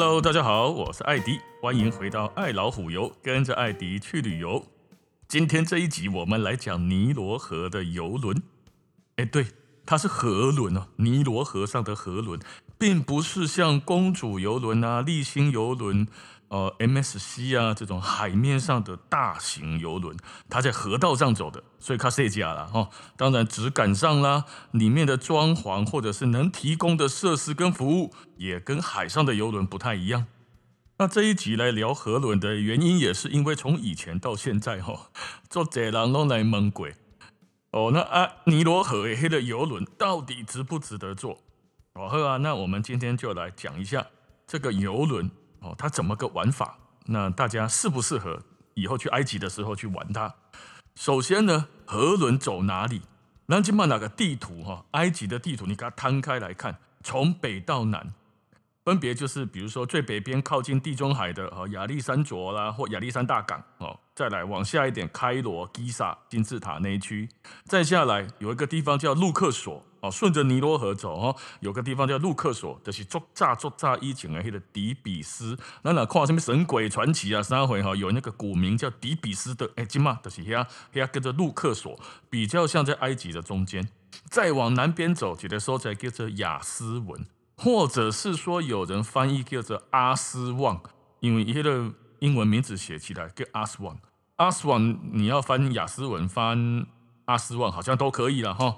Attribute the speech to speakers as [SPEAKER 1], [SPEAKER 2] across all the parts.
[SPEAKER 1] Hello，大家好，我是艾迪，欢迎回到爱老虎游，跟着艾迪去旅游。今天这一集我们来讲尼罗河的游轮。哎，对，它是河轮哦，尼罗河上的河轮，并不是像公主游轮啊、丽星游轮。呃，MSC 啊，这种海面上的大型游轮，它在河道上走的，所以它设计了哈。当然，质感上啦，里面的装潢或者是能提供的设施跟服务，也跟海上的游轮不太一样。那这一集来聊河轮的原因，也是因为从以前到现在哈，做贼人都来猛鬼哦。那啊，尼罗河黑的游轮到底值不值得坐？哦呵啊，那我们今天就来讲一下这个游轮。哦，它怎么个玩法？那大家适不适合以后去埃及的时候去玩它？首先呢，河轮走哪里？那就把哪个地图哈，埃及的地图，你给它摊开来看，从北到南，分别就是比如说最北边靠近地中海的哦，亚历山卓啦，或亚历山大港哦，再来往下一点，开罗、吉萨、金字塔那一区，再下来有一个地方叫路克索。哦，顺着尼罗河走哦，有个地方叫路克索，就是作炸作炸以前的那个底比斯。那哪看什么神鬼传奇啊？三回哈有那个古名叫底比斯的，哎，今嘛就是遐遐跟着路克索，比较像在埃及的中间。再往南边走，有的说起来叫做雅斯文，或者是说有人翻译叫做阿斯旺，因为迄个英文名字写起来叫阿斯旺。阿斯旺你要翻雅斯文，翻阿斯旺好像都可以了哈。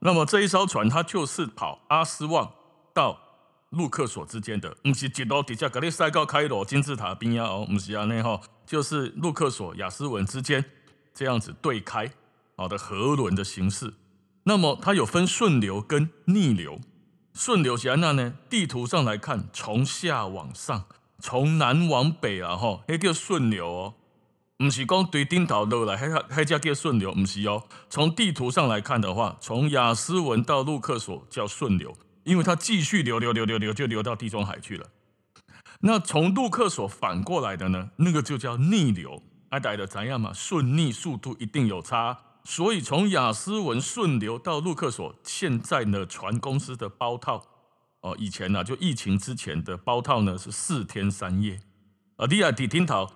[SPEAKER 1] 那么这一艘船，它就是跑阿斯旺到路克索之间的，不是一路直接给你塞高开罗金字塔边啊哦，不是啊那哈，就是路克索亚斯文之间这样子对开好的河轮的形式。那么它有分顺流跟逆流，顺流是哪呢？地图上来看，从下往上，从南往北啊哈，那叫顺流哦。不是讲对顶头落来，还还叫叫顺流，不是哦。从地图上来看的话，从雅斯文到陆克索叫顺流，因为它继续流流流流流，就流到地中海去了。那从陆克索反过来的呢，那个就叫逆流。爱戴的怎样嘛？顺逆速度一定有差，所以从雅斯文顺流到陆克索，现在呢，船公司的包套哦，以前呢、就疫情之前的包套呢是四天三夜啊，你啊，伫顶头。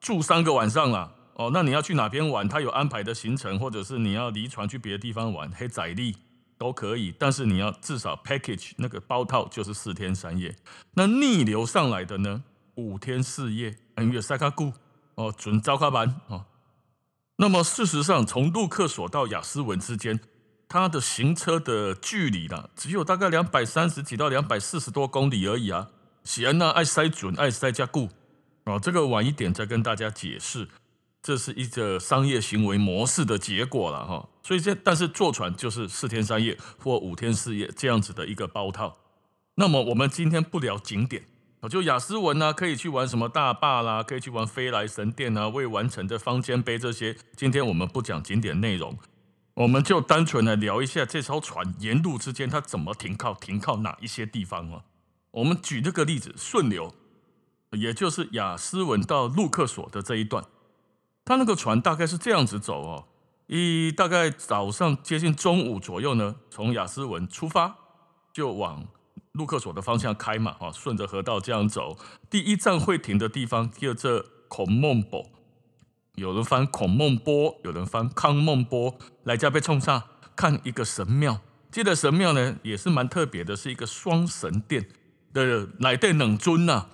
[SPEAKER 1] 住三个晚上了哦，那你要去哪边玩？他有安排的行程，或者是你要离船去别的地方玩，黑仔力都可以。但是你要至少 package 那个包套就是四天三夜。那逆流上来的呢？五天四夜，很远塞卡固哦，准招卡班哦。那么事实上，从陆克索到雅斯文之间，它的行车的距离呢，只有大概两百三十几到两百四十多公里而已啊。喜安娜爱塞准爱塞加固。哦，这个晚一点再跟大家解释，这是一个商业行为模式的结果了哈。所以这但是坐船就是四天三夜或五天四夜这样子的一个包套。那么我们今天不聊景点，就雅思文啊，可以去玩什么大坝啦，可以去玩飞来神殿啊，未完成的方尖碑这些。今天我们不讲景点内容，我们就单纯的聊一下这艘船沿路之间它怎么停靠，停靠哪一些地方啊？我们举这个例子，顺流。也就是雅斯文到路克索的这一段，他那个船大概是这样子走哦，一大概早上接近中午左右呢，从雅斯文出发，就往路克索的方向开嘛，哈，顺着河道这样走。第一站会停的地方叫做孔孟堡，有人翻孔孟波，有人翻康孟波，来这边冲上看一个神庙。这个神庙呢也是蛮特别的，是一个双神殿的乃殿冷尊呐。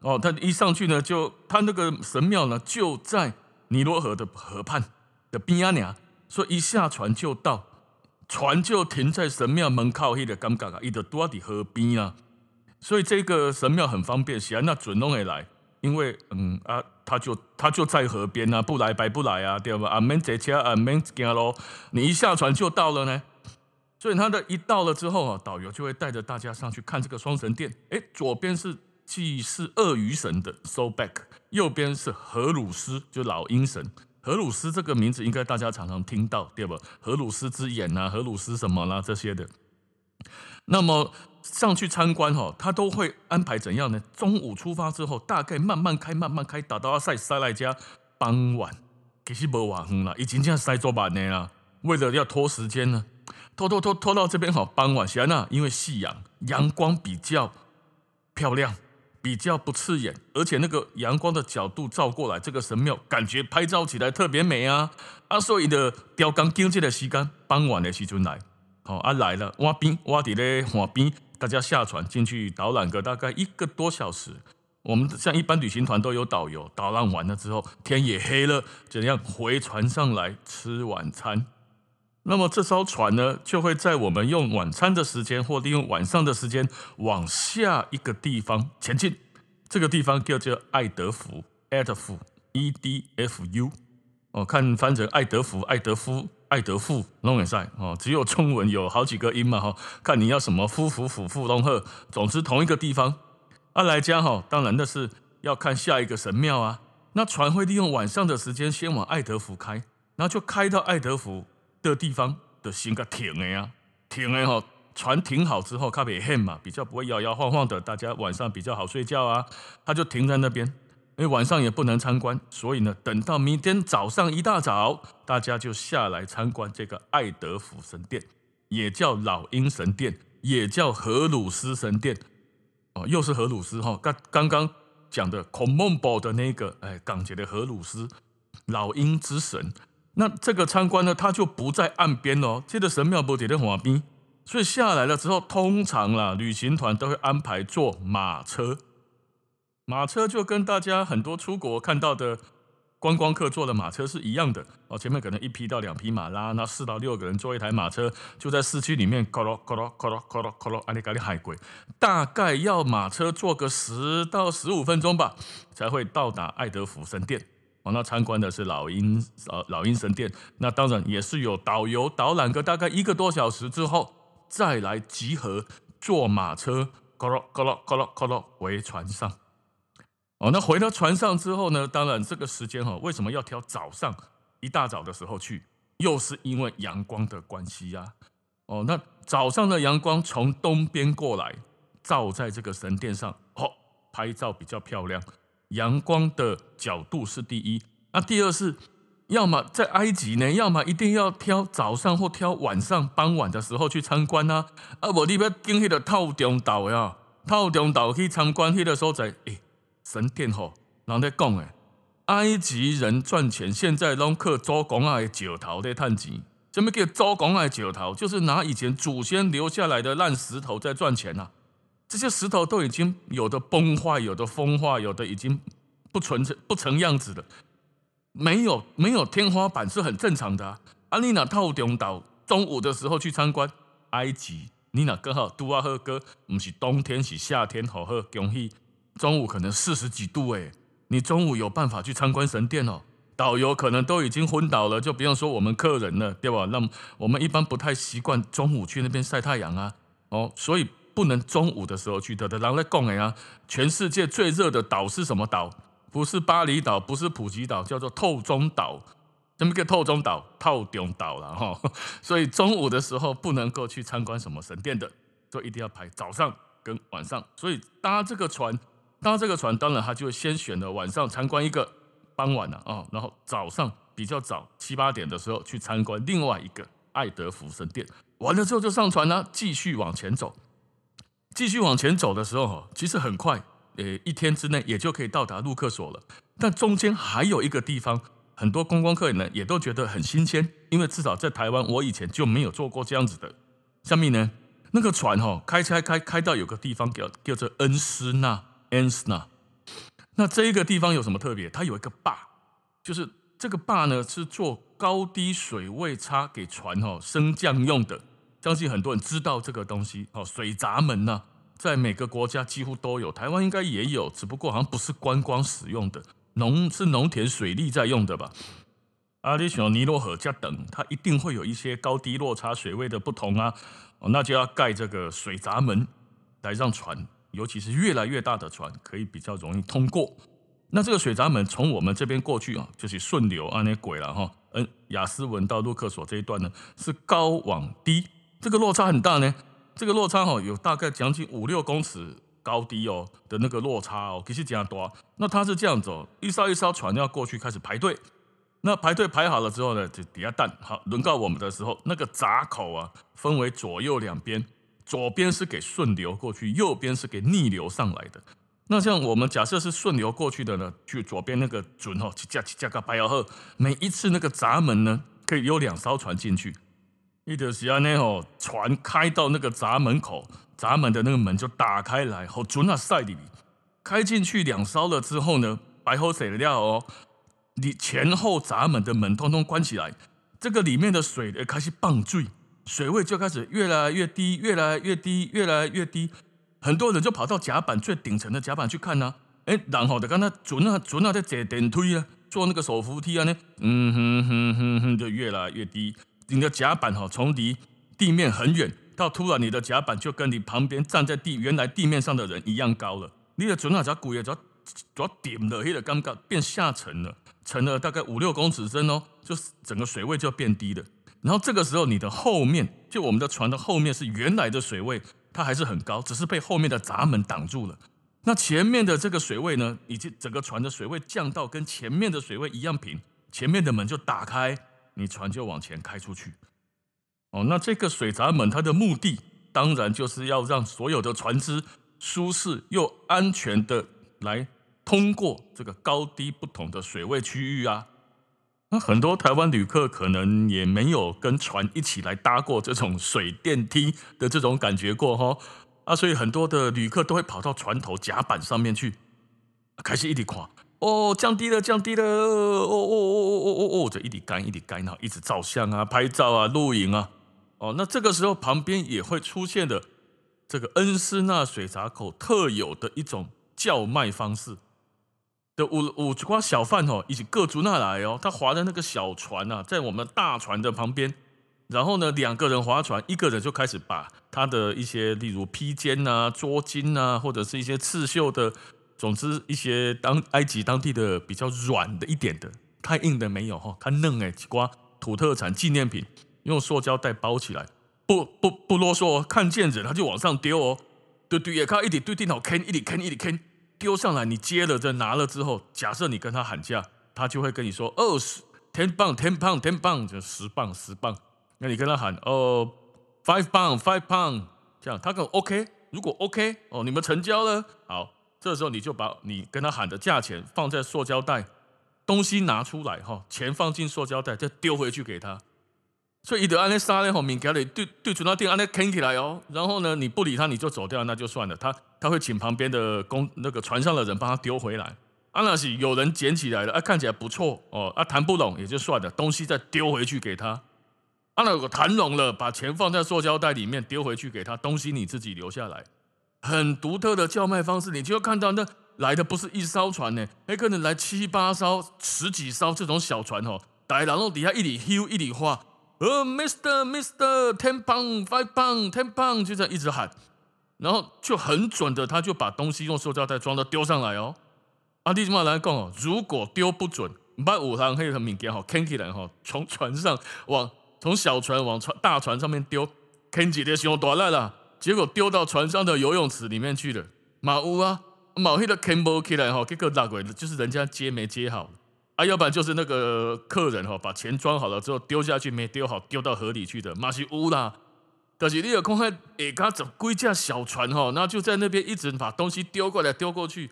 [SPEAKER 1] 哦，他一上去呢，就他那个神庙呢，就在尼罗河的河畔的边啊，所以一下船就到，船就停在神庙门口，那个尴尬啊，伊就躲在河边啊，所以这个神庙很方便，是那准弄会来，因为嗯啊，他就他就在河边啊，不来白不来啊，对吧？啊，免坐车啊，免行咯，你一下船就到了呢。所以他的一到了之后啊，导游就会带着大家上去看这个双神殿，哎，左边是。既是鳄鱼神的 So Back，右边是荷鲁斯，就老鹰神。荷鲁斯这个名字应该大家常常听到，对吧？荷鲁斯之眼啊，荷鲁斯什么啦这些的。那么上去参观哈，他都会安排怎样呢？中午出发之后，大概慢慢开，慢慢开，打到阿塞塞来家傍晚，其实无晚远了，已经这样塞做半年了。为了要拖时间呢，拖拖拖拖到这边好傍晚，行啊，因为夕阳阳光比较漂亮。比较不刺眼，而且那个阳光的角度照过来，这个神庙感觉拍照起来特别美啊！啊，所以的雕工经济的时间傍晚的时阵来，好啊来了，挖冰挖底嘞，挖冰，大家下船进去导览个大概一个多小时。我们像一般旅行团都有导游，导览完了之后天也黑了，怎样回船上来吃晚餐？那么这艘船呢，就会在我们用晚餐的时间或利用晚上的时间往下一个地方前进。这个地方叫做爱德福 （Edfu，E D F U）。哦，看翻成爱德福、爱德夫、爱德富弄也赛哦，只有中文有好几个音嘛哈。看你要什么夫夫妇妇弄赫，总之同一个地方。阿来家哈，当然那是要看下一个神庙啊。那船会利用晚上的时间先往爱德福开，然后就开到爱德福。的地方的先个停的呀，停的哈，船停好之后，它别黑嘛，比较不会摇摇晃晃的，大家晚上比较好睡觉啊。他就停在那边，因为晚上也不能参观，所以呢，等到明天早上一大早，大家就下来参观这个爱德福神殿，也叫老鹰神殿，也叫荷鲁斯神殿。哦，又是荷鲁斯哈，刚刚刚讲的孔孟堡的那个，哎，港姐的荷鲁斯，老鹰之神。那这个参观呢，它就不在岸边哦，接着神庙不在海边，所以下来了之后，通常啦，旅行团都会安排坐马车，马车就跟大家很多出国看到的观光客坐的马车是一样的哦，前面可能一匹到两匹马拉，那四到六个人坐一台马车，就在市区里面，咯咯咯咯咯咯咯咯咯，阿里嘎里海龟，大概要马车坐个十到十五分钟吧，才会到达爱德福神殿。哦，那参观的是老鹰，呃，老鹰神殿。那当然也是有导游导览个大概一个多小时之后，再来集合坐马车，咯咯咯咯咯咯回船上。哦，那回到船上之后呢，当然这个时间哈，为什么要挑早上一大早的时候去？又是因为阳光的关系呀。哦，那早上的阳光从东边过来，照在这个神殿上，哦，拍照比较漂亮。阳光的角度是第一，那第二是，要么在埃及呢，要么一定要挑早上或挑晚上傍晚的时候去参观啊。啊，无你要经迄个套中岛呀，套中岛去参观迄个所在，诶，神殿吼，人在讲诶，埃及人赚钱现在拢靠祖公仔的石头在赚钱。什么叫祖公仔的石头？就是拿以前祖先留下来的烂石头在赚钱啊。这些石头都已经有的崩坏，有的风化，有的已经不存成不成样子了，没有没有天花板是很正常的啊。阿你那透中岛中午的时候去参观埃及，你那刚好拄啊好哥，不是冬天是夏天，好好恭喜，中午可能四十几度诶，你中午有办法去参观神殿哦？导游可能都已经昏倒了，就不用说我们客人了，对吧？那么我们一般不太习惯中午去那边晒太阳啊，哦，所以。不能中午的时候去的，的人来讲哎啊，全世界最热的岛是什么岛？不是巴厘岛，不是普吉岛，叫做透中岛。什么叫透中岛？透中岛了哈。所以中午的时候不能够去参观什么神殿的，所以一定要排早上跟晚上。所以搭这个船，搭这个船，当然他就先选了晚上参观一个，傍晚了啊，然后早上比较早七八点的时候去参观另外一个爱德福神殿。完了之后就上船了，继续往前走。继续往前走的时候，其实很快，呃，一天之内也就可以到达陆客所了。但中间还有一个地方，很多观光客呢也都觉得很新鲜，因为至少在台湾，我以前就没有做过这样子的。下面呢，那个船哈，开开开开到有个地方叫叫做恩斯纳，恩斯纳。那这一个地方有什么特别？它有一个坝，就是这个坝呢是做高低水位差给船哈升降用的。相信很多人知道这个东西哦，水闸门呐，在每个国家几乎都有，台湾应该也有，只不过好像不是观光使用的，农是农田水利在用的吧？阿里想尼罗河加等，它一定会有一些高低落差、水位的不同啊，哦，那就要盖这个水闸门，来让船，尤其是越来越大的船，可以比较容易通过。那这个水闸门从我们这边过去啊，就是顺流啊，那鬼了哈，嗯，雅思文到陆克索这一段呢，是高往低。这个落差很大呢，这个落差哈有大概将近五六公尺高低哦的那个落差哦，其实这样多。那它是这样走，一艘一艘船要过去开始排队，那排队排好了之后呢，就底下等好，轮到我们的时候，那个闸口啊分为左右两边，左边是给顺流过去，右边是给逆流上来的。那像我们假设是顺流过去的呢，去左边那个准吼，去架去架个白摇鹤，每一次那个闸门呢，可以有两艘船进去。伊就是安尼吼，船开到那个闸门口，闸门的那个门就打开来，好准啊塞里面，开进去两艘了之后呢，白后水料哦，你前后闸门的门通通关起来，这个里面的水也开始放水，水位就开始越来越低，越来越低，越来越低。很多人就跑到甲板最顶层的甲板去看呐，哎，然后就刚才准啊准啊在坐电梯啊，坐那个手扶梯啊呢，嗯哼哼哼哼，就越来越低。你的甲板哈，从离地面很远，到突然你的甲板就跟你旁边站在地原来地面上的人一样高了。你的准啊只骨也只要只要点了，黑的尴尬变下沉了，沉了大概五六公尺深哦，就是整个水位就变低了。然后这个时候你的后面，就我们的船的后面是原来的水位。它还是很高，只是被后面的闸门挡住了。那前面的这个水位呢，以及整个船的水位降到跟前面的水位一样平，前面的门就打开，你船就往前开出去。哦，那这个水闸门它的目的，当然就是要让所有的船只舒适又安全的来通过这个高低不同的水位区域啊。那很多台湾旅客可能也没有跟船一起来搭过这种水电梯的这种感觉过哈啊，所以很多的旅客都会跑到船头甲板上面去，开始一直看哦，降低了，降低了，哦哦哦哦哦哦哦，这一直干一直干，然后一直照相啊、拍照啊、录影啊，哦，那这个时候旁边也会出现的这个恩施纳水闸口特有的一种叫卖方式。的五五瓜小贩哦，一起各族那来哦，他划的那个小船啊，在我们大船的旁边，然后呢，两个人划船，一个人就开始把他的一些，例如披肩啊、桌巾啊，或者是一些刺绣的，总之一些当埃及当地的比较软的一点的，太硬的没有哈，它嫩哎，几瓜土特产纪念品，用塑胶袋包起来，不不不啰嗦，看见人他就往上丢哦，对对，也看一点对电脑坑，一点坑一点坑。丢上来，你接了再拿了之后，假设你跟他喊价，他就会跟你说二十，ten pound，ten pound，ten pound，就十磅十磅。那你跟他喊哦，five pound，five pound，这样他可 OK。如果 OK，哦，你们成交了，好，这时候你就把你跟他喊的价钱放在塑胶袋，东西拿出来哈，钱放进塑胶袋，再丢回去给他。所以伊得按呢杀咧吼，物件咧对对准到店按呢啃起来哦，然后呢，你不理他你就走掉，那就算了。他他会请旁边的工那个船上的人帮他丢回来。啊那是有人捡起来了，啊看起来不错哦，啊谈不拢也就算了，东西再丢回去给他。啊那如果谈拢了，把钱放在塑胶袋里面丢回去给他，东西你自己留下来。很独特的叫卖方式，你就会看到那来的不是一艘船呢，还可能来七八艘、十几艘这种小船哦，大然后底下一里咻一里花。呃、，Mr. Mr. ten pound，five pound，ten pound，就这样一直喊，然后就很准的，他就把东西用塑胶袋装的丢上来哦。阿弟怎么来讲哦？如果丢不准，把五行黑的物件哈，can 起来哈，从船上往从小船往船大船上面丢，can 起来熊多来了，结果丢到船上的游泳池里面去了。马乌啊，马黑的 can 不起来哈，这个大鬼就是人家接没接好。啊，要不然就是那个客人哈，把钱装好了之后丢下去没丢好，丢到河里去的，马是乌啦。可是你有空看，哎，他整归架小船哈，那就在那边一直把东西丢过来丢过去，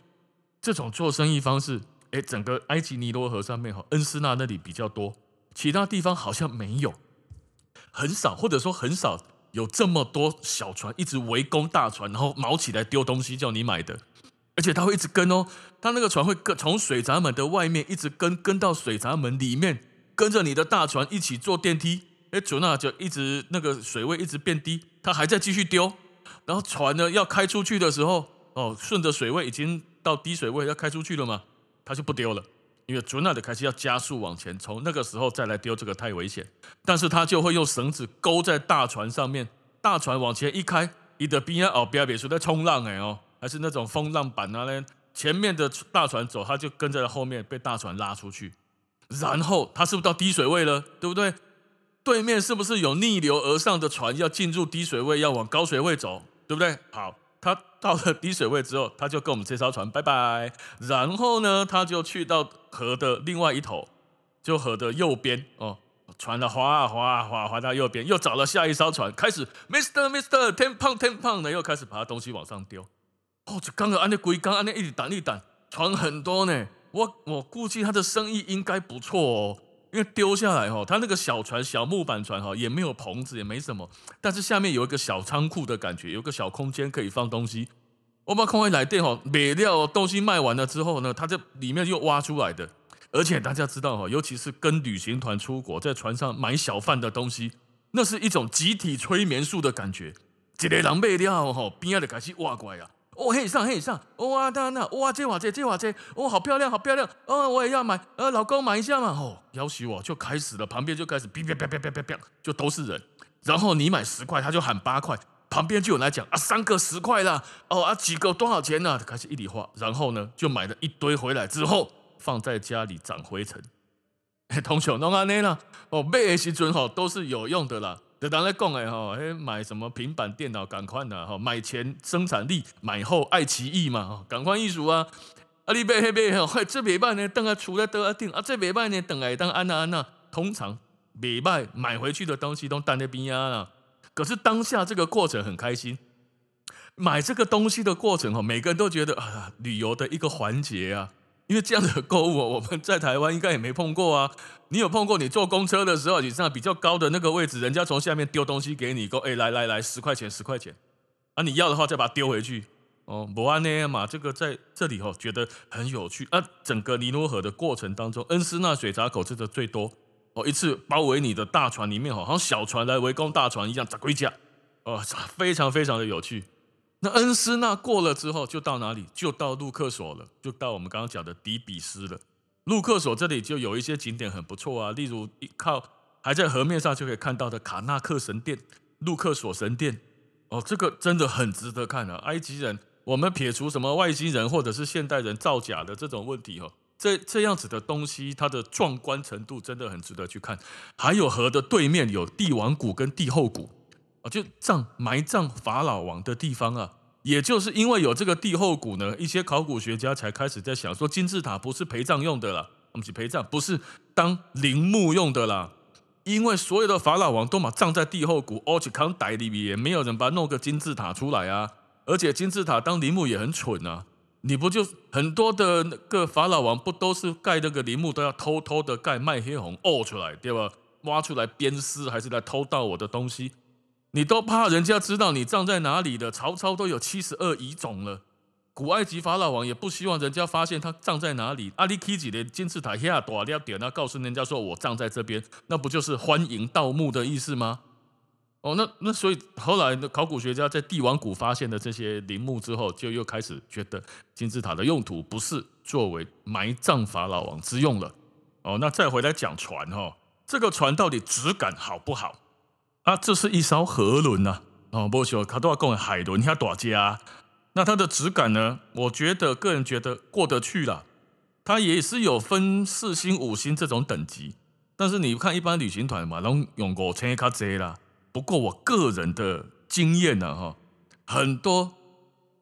[SPEAKER 1] 这种做生意方式，哎，整个埃及尼罗河上面哈，恩斯纳那里比较多，其他地方好像没有，很少，或者说很少有这么多小船一直围攻大船，然后卯起来丢东西叫你买的。而且他会一直跟哦，他那个船会跟从水闸门的外面一直跟，跟到水闸门里面，跟着你的大船一起坐电梯。哎，准啊，就一直那个水位一直变低，他还在继续丢。然后船呢要开出去的时候，哦，顺着水位已经到低水位要开出去了嘛，他就不丢了，因为准啊的开始要加速往前冲，那个时候再来丢这个太危险。但是他就会用绳子勾在大船上面，大船往前一开，你的边啊哦边别说在冲浪哎哦。还是那种风浪板啊嘞，前面的大船走，他就跟在后面被大船拉出去，然后他是不是到低水位了？对不对？对面是不是有逆流而上的船要进入低水位，要往高水位走？对不对？好，他到了低水位之后，他就跟我们这艘船拜拜，然后呢，他就去到河的另外一头，就河的右边哦，船的划啊划啊划划到右边，又找了下一艘船，开始 Mister Mister Ten Pound Ten Pound 呢，又开始把他东西往上丢。哦，这刚刚安那龟刚安那一直等一挡，船很多呢。我我估计他的生意应该不错哦，因为丢下来哈，他那个小船小木板船哈，也没有棚子，也没什么，但是下面有一个小仓库的感觉，有个小空间可以放东西。我把空位来电哈，卖掉东西卖完了之后呢，他这里面又挖出来的，而且大家知道哈，尤其是跟旅行团出国，在船上买小贩的东西，那是一种集体催眠术的感觉。一个人卖掉哈，边上就开始挖过来啊。哦，嘿上嘿上，哇，那那哇，这瓦这这瓦这，哦，好漂亮，好漂亮，哦，我也要买，呃，老公买一下嘛，哦，要许我就开始了，旁边就开始哔哔哔哔哔哔，就都是人，然后你买十块，他就喊八块，旁边就有人来讲啊，三个十块啦，哦啊，几个多少钱呢？开始一理化，然后呢，就买了一堆回来之后，放在家里长灰尘，同学弄安尼啦，哦，买的时阵吼都是有用的啦。就当在讲诶吼，诶买什么平板电脑赶快的吼，买前生产力，买后爱奇艺嘛，赶快艺术啊！啊你买迄买吼，这袂歹呢，等下出来都要定啊，这袂歹呢，等下当安那安那，通常袂歹买回去的东西都单在边啊啦。可是当下这个过程很开心，买这个东西的过程哦，每个人都觉得啊，旅游的一个环节啊。因为这样的购物，我们在台湾应该也没碰过啊。你有碰过？你坐公车的时候，你上比较高的那个位置，人家从下面丢东西给你，说：“哎，来来来，十块钱，十块钱。”啊，你要的话再把它丢回去。哦，不安呢嘛，这个在这里哦，觉得很有趣啊。整个尼罗河的过程当中，恩斯纳水闸口真的最多哦，一次包围你的大船里面，好像小船来围攻大船一样，砸龟甲哦，非常非常的有趣。那恩斯纳过了之后，就到哪里？就到路克索了，就到我们刚刚讲的底比斯了。路克索这里就有一些景点很不错啊，例如一靠还在河面上就可以看到的卡纳克神殿、路克索神殿。哦，这个真的很值得看啊！埃及人，我们撇除什么外星人或者是现代人造假的这种问题哈，这这样子的东西，它的壮观程度真的很值得去看。还有河的对面有帝王谷跟帝后谷啊。就葬埋葬法老王的地方啊，也就是因为有这个帝后谷呢，一些考古学家才开始在想说，金字塔不是陪葬用的啦，不是陪葬，不是当陵墓用的啦，因为所有的法老王都嘛葬在帝后谷，而且康代里面没有人把它弄个金字塔出来啊，而且金字塔当陵墓也很蠢啊，你不就很多的那个法老王不都是盖那个陵墓都要偷偷的盖卖黑红挖出来对吧？挖出来鞭尸还是来偷盗我的东西？你都怕人家知道你葬在哪里的？曹操都有七十二遗冢了，古埃及法老王也不希望人家发现他葬在哪里。阿里基几连金字塔下多要点，他告诉人家说我葬在这边，那不就是欢迎盗墓的意思吗？哦，那那所以后来的考古学家在帝王谷发现的这些陵墓之后，就又开始觉得金字塔的用途不是作为埋葬法老王之用了。哦，那再回来讲船哈，这个船到底质感好不好？啊，这是一艘河轮呐，哦，不是，它都要讲海轮，它大家。那它的质感呢？我觉得个人觉得过得去了。它也是有分四星、五星这种等级，但是你看一般旅行团嘛，拢用五星较济啦。不过我个人的经验呢，哈，很多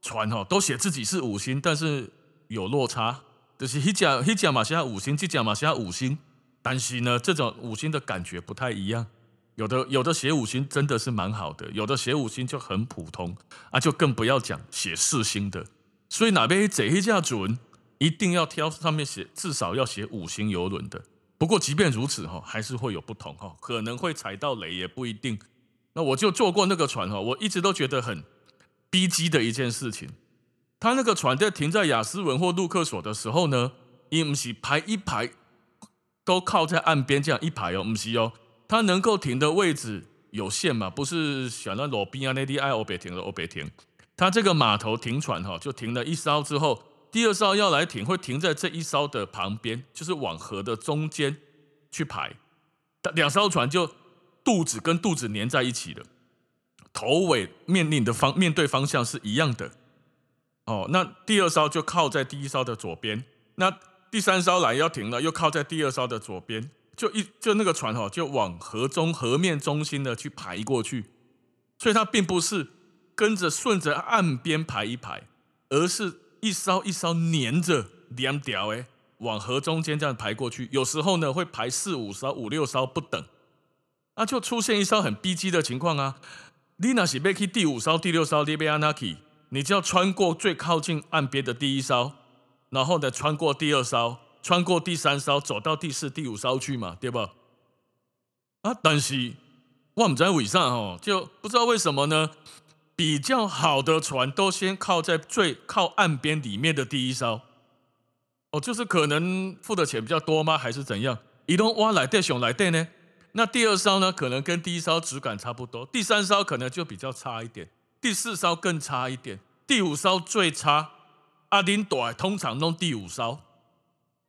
[SPEAKER 1] 船哈都写自己是五星，但是有落差，就是一家一家嘛写五星，这家嘛写五星，但是呢，这种五星的感觉不太一样。有的有的写五星真的是蛮好的，有的写五星就很普通啊，就更不要讲写四星的。所以哪边这一架准，一定要挑上面写至少要写五星游轮的。不过即便如此哈，还是会有不同哈，可能会踩到雷也不一定。那我就坐过那个船哈，我一直都觉得很逼机的一件事情。他那个船在停在雅斯文或路克索的时候呢，伊不是排一排都靠在岸边这样一排哦，不是哦。它能够停的位置有限嘛？不是选那罗宾啊那地爱欧北停的欧北停。它这个码头停船哈，就停了一艘之后，第二艘要来停，会停在这一艘的旁边，就是往河的中间去排。两艘船就肚子跟肚子粘在一起的，头尾面临的方面对方向是一样的。哦，那第二艘就靠在第一艘的左边，那第三艘来要停了，又靠在第二艘的左边。就一就那个船哈，就往河中河面中心的去排过去，所以它并不是跟着顺着岸边排一排，而是一艘一艘黏着两条哎，往河中间这样排过去。有时候呢会排四五艘、五六艘不等，那就出现一艘很逼机的情况啊。你那是要去第五艘、第六艘，你要安怎去？
[SPEAKER 2] 你就要穿过最靠近岸边的第一艘，然后呢，穿过第二艘，穿过第三艘，走到第四、第五艘去嘛，对吧？啊，但是我们在尾上哦，就不知道为什么呢？比较好的船都先靠在最靠岸边里面的第一艘，哦，就是可能付的钱比较多吗？还是怎样？移动挖来带熊来带呢？那第二艘呢？可能跟第一艘质感差不多，第三艘可能就比较差一点，第四艘更差一点，第五艘最差。阿林朵通常弄第五艘，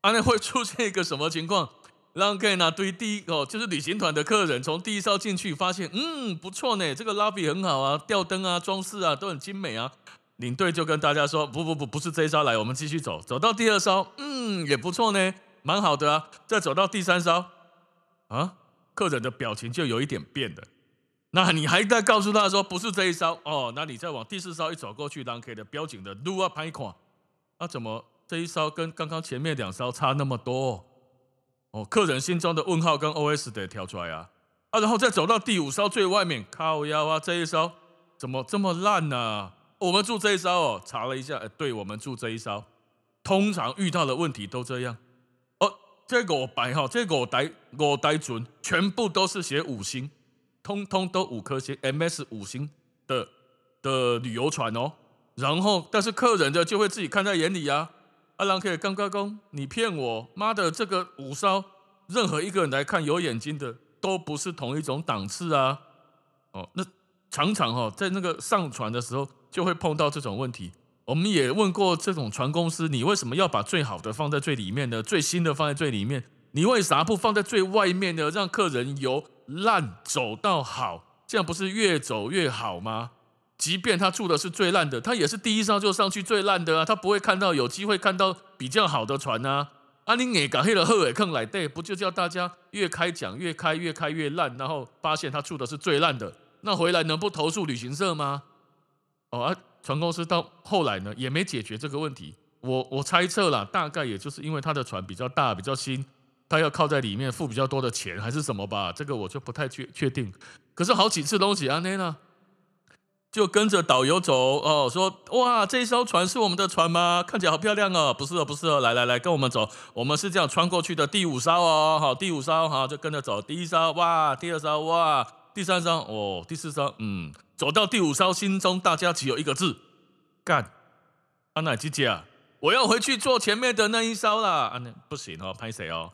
[SPEAKER 2] 阿、啊、那会出现一个什么情况？让可以拿对第一哦，就是旅行团的客人从第一艘进去，发现嗯不错呢，这个 lobby 很好啊，吊灯啊、装饰啊都很精美啊。领队就跟大家说，不不不，不是这一艘来，我们继续走，走到第二艘，嗯也不错呢，蛮好的啊。再走到第三艘，啊，客人的表情就有一点变了。那你还在告诉他说不是这一艘。哦，那你再往第四艘一走过去，让 K 的标景的路啊拍款，啊怎么这一艘跟刚刚前面两艘差那么多？哦，客人心中的问号跟 OS 得跳出来啊。啊，然后再走到第五艘最外面，靠腰啊，这一艘。怎么这么烂呢、我们住这一艘哦，查了一下，哎，对我们住这一艘，通常遇到的问题都这样。这个白哈，这个带我带准，全部都是写五星，通通都五颗星，MS 五星的的旅游船哦。然后，但是客人的就会自己看在眼里啊。阿郎可以刚刚讲，你骗我，妈的，这个五烧，任何一个人来看有眼睛的，都不是同一种档次啊！哦，那常常哈，在那个上船的时候，就会碰到这种问题。我们也问过这种船公司，你为什么要把最好的放在最里面呢？最新的放在最里面，你为啥不放在最外面呢？让客人由烂走到好，这样不是越走越好吗？即便他住的是最烂的，他也是第一艘就上去最烂的啊，他不会看到有机会看到比较好的船啊。啊，你给搞黑了后尾坑来对，不就叫大家越开奖越开越开越烂，然后发现他住的是最烂的，那回来能不投诉旅行社吗？哦，啊，船公司到后来呢也没解决这个问题。我我猜测啦，大概也就是因为他的船比较大比较新，他要靠在里面付比较多的钱还是什么吧，这个我就不太确确定。可是好几次东西啊，那呢？就跟着导游走哦，说哇，这一艘船是我们的船吗？看起来好漂亮哦。不是哦，不是哦，来来来，跟我们走，我们是这样穿过去的第五艘哦，好，第五艘好，就跟着走。第一艘哇，第二艘哇，第三艘哦，第四艘嗯，走到第五艘，心中大家只有一个字：干。阿奶姐姐啊，我要回去坐前面的那一艘啦。啊，那不行哦，拍谁哦？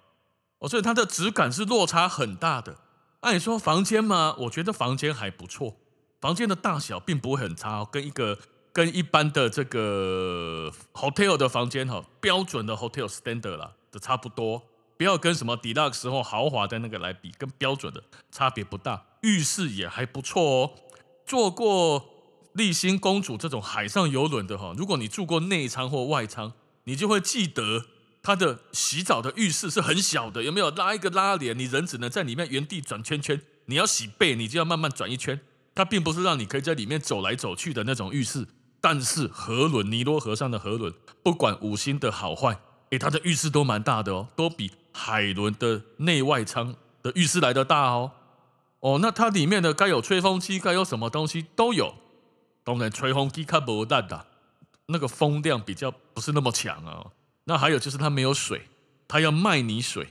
[SPEAKER 2] 哦，所以它的质感是落差很大的。按、啊、你说房间嘛？我觉得房间还不错。房间的大小并不会很差哦，跟一个跟一般的这个 hotel 的房间哈，标准的 hotel standard 啦的差不多，不要跟什么 deluxe 或豪华的那个来比，跟标准的差别不大。浴室也还不错哦，坐过丽星公主这种海上游轮的哈，如果你住过内舱或外舱，你就会记得它的洗澡的浴室是很小的，有没有拉一个拉帘，你人只能在里面原地转圈圈，你要洗背，你就要慢慢转一圈。它并不是让你可以在里面走来走去的那种浴室，但是河轮尼罗河上的河轮，不管五星的好坏，诶，它的浴室都蛮大的哦，都比海轮的内外舱的浴室来得大哦。哦，那它里面的该有吹风机，该有什么东西都有。当然，吹风机看不淡的，那个风量比较不是那么强啊。那还有就是它没有水，它要卖你水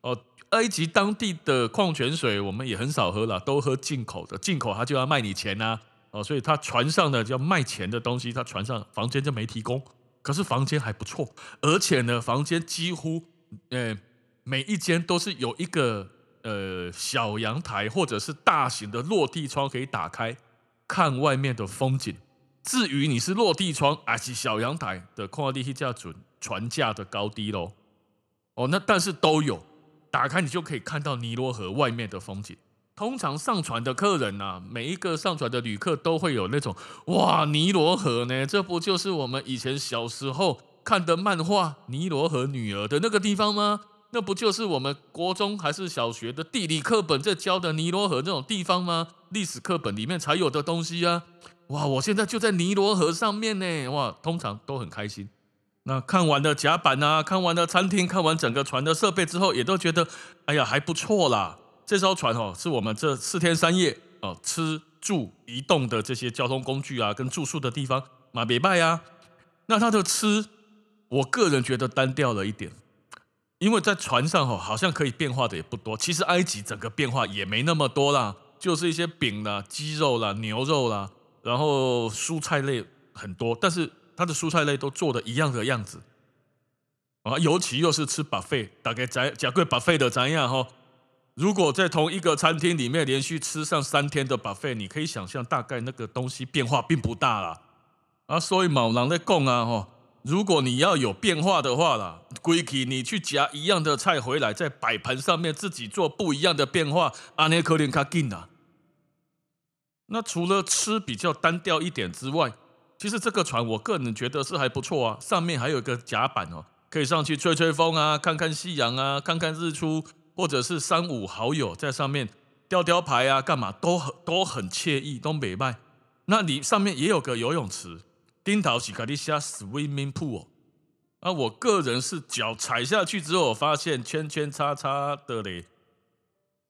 [SPEAKER 2] 哦。埃及当地的矿泉水我们也很少喝了，都喝进口的。进口它就要卖你钱呐、哦，所以他船上的叫卖钱的东西，他船上房间就没提供。可是房间还不错，而且呢，房间几乎呃每一间都是有一个呃小阳台或者是大型的落地窗可以打开看外面的风景。至于你是落地窗还是小阳台的，看你去价准船价的高低喽。哦，那但是都有。打开你就可以看到尼罗河外面的风景。通常上船的客人呐，每一个上船的旅客都会有那种哇，尼罗河呢？这不就是我们以前小时候看的漫画《尼罗河女儿》的那个地方吗？那不就是我们国中还是小学的地理课本在教的尼罗河这种地方吗？历史课本里面才有的东西啊！哇，我现在就在尼罗河上面呢！哇，通常都很开心。那看完了甲板啊，看完了餐厅，看完整个船的设备之后，也都觉得，哎呀，还不错啦。这艘船哦，是我们这四天三夜哦，吃住移动的这些交通工具啊，跟住宿的地方马别拜啊。那它的吃，我个人觉得单调了一点，因为在船上哈，好像可以变化的也不多。其实埃及整个变化也没那么多啦，就是一些饼啦、鸡肉啦、牛肉啦，然后蔬菜类很多，但是它的蔬菜类都做的一样的样子啊。尤其又是吃 buffet，大概在假贵 buffet 的怎样哈？如果在同一个餐厅里面连续吃上三天的扒费你可以想象大概那个东西变化并不大啦。啊，所以某人在讲啊，吼，如果你要有变化的话啦，归去你去夹一样的菜回来，在摆盘上面自己做不一样的变化，阿尼可能较紧啦。那除了吃比较单调一点之外，其实这个船我个人觉得是还不错啊，上面还有一个甲板哦，可以上去吹吹风啊，看看夕阳啊，看看日出。或者是三五好友在上面吊吊牌啊，干嘛都很都很惬意，都美迈。那你上面也有个游泳池，丁岛喜卡利下 swimming pool。啊，我个人是脚踩下去之后，发现圈圈叉叉的嘞，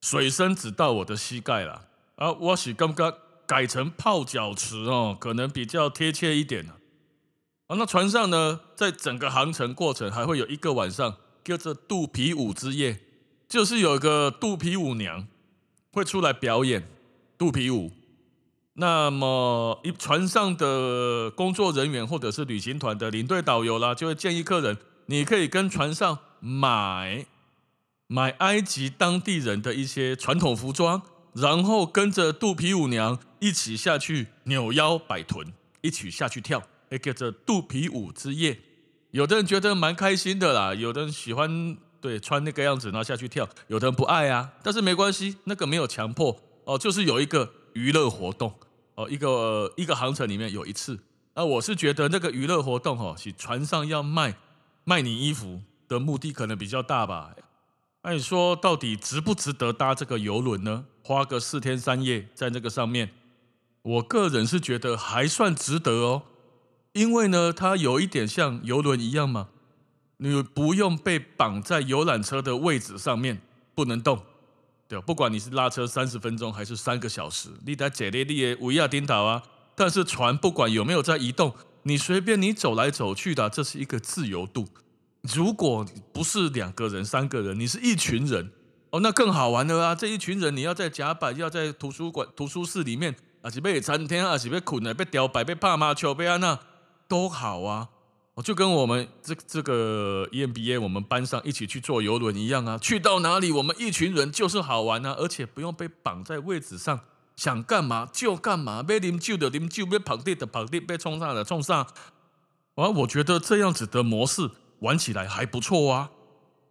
[SPEAKER 2] 水深只到我的膝盖了。啊，我是刚刚改成泡脚池哦，可能比较贴切一点。啊，那船上呢，在整个航程过程还会有一个晚上叫做肚皮舞之夜。就是有个肚皮舞娘会出来表演肚皮舞，那么一船上的工作人员或者是旅行团的领队导游啦，就会建议客人，你可以跟船上买买埃及当地人的一些传统服装，然后跟着肚皮舞娘一起下去扭腰摆臀，一起下去跳，也叫做肚皮舞之夜。有的人觉得蛮开心的啦，有的人喜欢。对，穿那个样子然后下去跳，有的人不爱啊，但是没关系，那个没有强迫哦，就是有一个娱乐活动哦，一个、一个航程里面有一次，那我是觉得那个娱乐活动哦，是船上要卖卖你衣服的目的可能比较大吧。那你说到底值不值得搭这个游轮呢？花个四天三夜在那个上面，我个人是觉得还算值得哦，因为呢，它有一点像游轮一样嘛。你不用被绑在游览车的位置上面，不能动，不管你是拉车三十分钟还是三个小时，你在这里你也维亚丁岛啊。但是船不管有没有在移动，你随便你走来走去的，这是一个自由度。如果不是两个人、三个人，你是一群人，哦，那更好玩了啊！这一群人，你要在甲板，要在图书馆、图书室里面，啊，是被餐厅，啊，是被困了，被吊摆，被怕麻球，被安娜，都好啊。我就跟我们这这个 EMBA 我们班上一起去坐游轮一样啊，去到哪里我们一群人就是好玩啊，而且不用被绑在位置上，想干嘛就干嘛，要啉酒的啉酒，要跑地的跑地，被冲上的冲上。啊，我觉得这样子的模式玩起来还不错啊，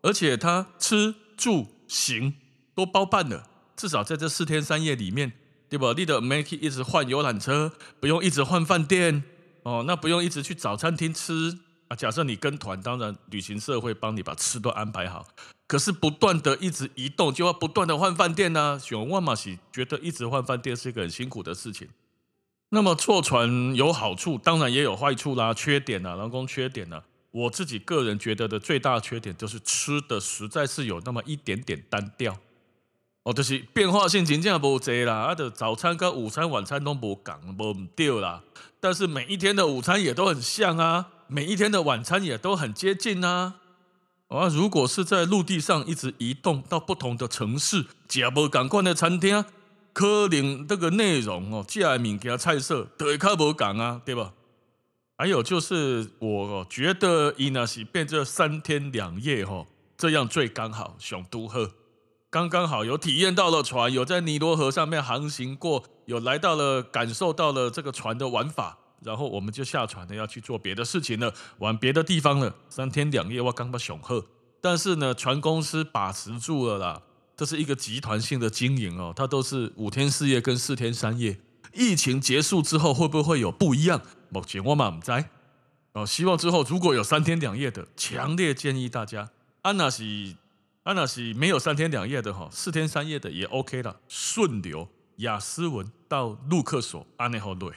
[SPEAKER 2] 而且他吃住行都包办了，至少在这四天三夜里面，对吧？你的 make 一直换游览车，不用一直换饭店。哦，那不用一直去找餐厅吃啊。假设你跟团，当然旅行社会帮你把吃都安排好。可是不断的一直移动，就要不断的换饭店呢、啊。选万马喜觉得一直换饭店是一个很辛苦的事情。那么坐船有好处，当然也有坏处啦，缺点啊，人工缺点呢、我自己个人觉得的最大缺点就是吃的实在是有那么一点点单调。哦，就是变化性真正无侪啦，啊，的早餐跟午餐、晚餐都无共，无唔对啦。但是每一天的午餐也都很像啊，每一天的晚餐也都很接近啊。啊，如果是在陆地上一直移动到不同的城市，食无共款的餐厅，可能这个内容哦，食的物件菜色都会较无共啊，对吧？还有就是，我觉得伊那是变这三天两夜吼，这样最刚好，想都好。刚刚好有体验到了船，有在尼罗河上面航行过，有来到了感受到了这个船的玩法，然后我们就下船了，要去做别的事情了，玩别的地方了。三天两夜，我刚把雄鹤，但是呢，船公司把持住了啦，这是一个集团性的经营哦，它都是五天四夜跟四天三夜。疫情结束之后会不会有不一样？目前我们不知道哦，希望之后如果有三天两夜的，强烈建议大家，安娜是。安娜是没有三天两夜的哈，四天三夜的也 OK 了。顺流雅思文到陆克所安内后队。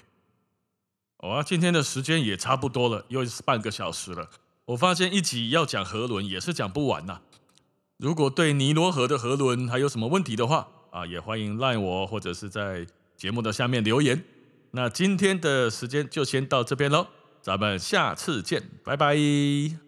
[SPEAKER 2] 好啊，今天的时间也差不多了，又是半个小时了。我发现一集要讲河轮也是讲不完呐。如果对尼罗河的河轮还有什么问题的话啊，也欢迎赖我或者是在节目的下面留言。那今天的时间就先到这边喽，咱们下次见，拜拜。